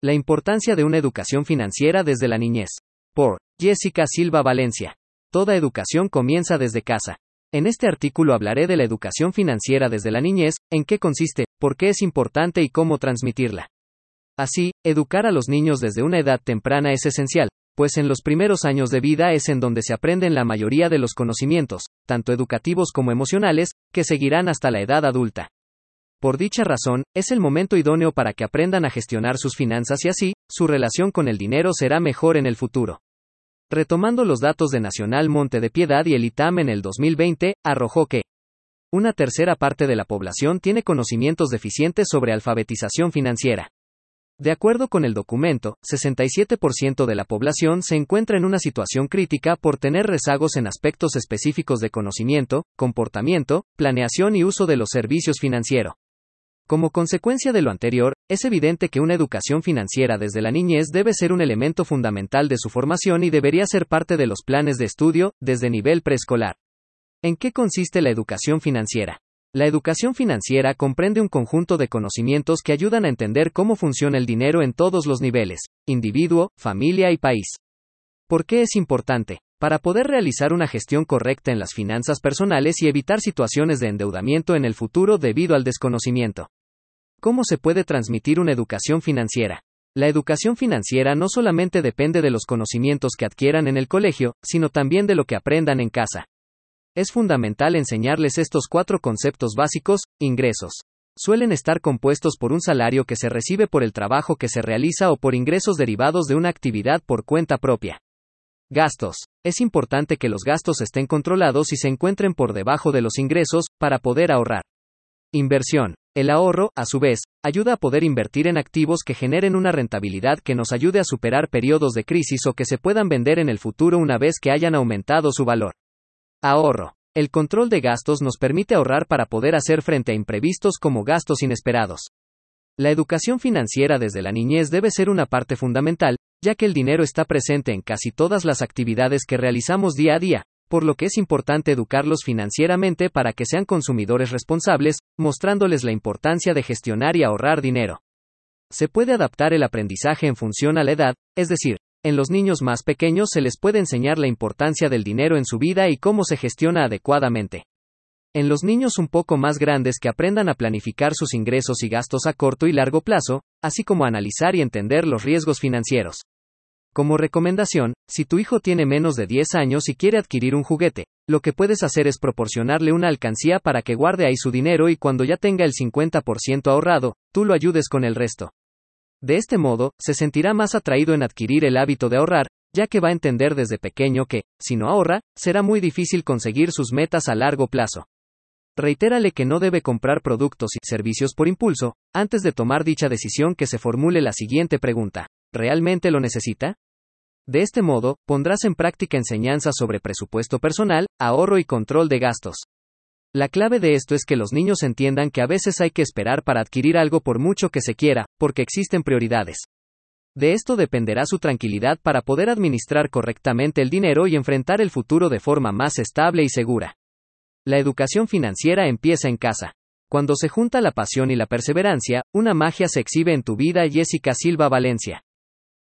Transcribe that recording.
La importancia de una educación financiera desde la niñez. Por Jessica Silva Valencia. Toda educación comienza desde casa. En este artículo hablaré de la educación financiera desde la niñez, en qué consiste, por qué es importante y cómo transmitirla. Así, educar a los niños desde una edad temprana es esencial, pues en los primeros años de vida es en donde se aprenden la mayoría de los conocimientos, tanto educativos como emocionales, que seguirán hasta la edad adulta. Por dicha razón, es el momento idóneo para que aprendan a gestionar sus finanzas y así, su relación con el dinero será mejor en el futuro. Retomando los datos de Nacional Monte de Piedad y el ITAM en el 2020, arrojó que una tercera parte de la población tiene conocimientos deficientes sobre alfabetización financiera. De acuerdo con el documento, 67% de la población se encuentra en una situación crítica por tener rezagos en aspectos específicos de conocimiento, comportamiento, planeación y uso de los servicios financieros. Como consecuencia de lo anterior, es evidente que una educación financiera desde la niñez debe ser un elemento fundamental de su formación y debería ser parte de los planes de estudio, desde nivel preescolar. ¿En qué consiste la educación financiera? La educación financiera comprende un conjunto de conocimientos que ayudan a entender cómo funciona el dinero en todos los niveles, individuo, familia y país. ¿Por qué es importante? Para poder realizar una gestión correcta en las finanzas personales y evitar situaciones de endeudamiento en el futuro debido al desconocimiento. ¿Cómo se puede transmitir una educación financiera? La educación financiera no solamente depende de los conocimientos que adquieran en el colegio, sino también de lo que aprendan en casa. Es fundamental enseñarles estos cuatro conceptos básicos, ingresos. Suelen estar compuestos por un salario que se recibe por el trabajo que se realiza o por ingresos derivados de una actividad por cuenta propia. Gastos. Es importante que los gastos estén controlados y se encuentren por debajo de los ingresos, para poder ahorrar. Inversión. El ahorro, a su vez, ayuda a poder invertir en activos que generen una rentabilidad que nos ayude a superar periodos de crisis o que se puedan vender en el futuro una vez que hayan aumentado su valor. Ahorro. El control de gastos nos permite ahorrar para poder hacer frente a imprevistos como gastos inesperados. La educación financiera desde la niñez debe ser una parte fundamental, ya que el dinero está presente en casi todas las actividades que realizamos día a día, por lo que es importante educarlos financieramente para que sean consumidores responsables, mostrándoles la importancia de gestionar y ahorrar dinero. Se puede adaptar el aprendizaje en función a la edad, es decir, en los niños más pequeños se les puede enseñar la importancia del dinero en su vida y cómo se gestiona adecuadamente. En los niños un poco más grandes que aprendan a planificar sus ingresos y gastos a corto y largo plazo, así como analizar y entender los riesgos financieros. Como recomendación, si tu hijo tiene menos de 10 años y quiere adquirir un juguete, lo que puedes hacer es proporcionarle una alcancía para que guarde ahí su dinero y cuando ya tenga el 50% ahorrado, tú lo ayudes con el resto. De este modo, se sentirá más atraído en adquirir el hábito de ahorrar, ya que va a entender desde pequeño que, si no ahorra, será muy difícil conseguir sus metas a largo plazo. Reitérale que no debe comprar productos y servicios por impulso, antes de tomar dicha decisión que se formule la siguiente pregunta. ¿Realmente lo necesita? De este modo, pondrás en práctica enseñanzas sobre presupuesto personal, ahorro y control de gastos. La clave de esto es que los niños entiendan que a veces hay que esperar para adquirir algo por mucho que se quiera, porque existen prioridades. De esto dependerá su tranquilidad para poder administrar correctamente el dinero y enfrentar el futuro de forma más estable y segura. La educación financiera empieza en casa. Cuando se junta la pasión y la perseverancia, una magia se exhibe en tu vida Jessica Silva Valencia.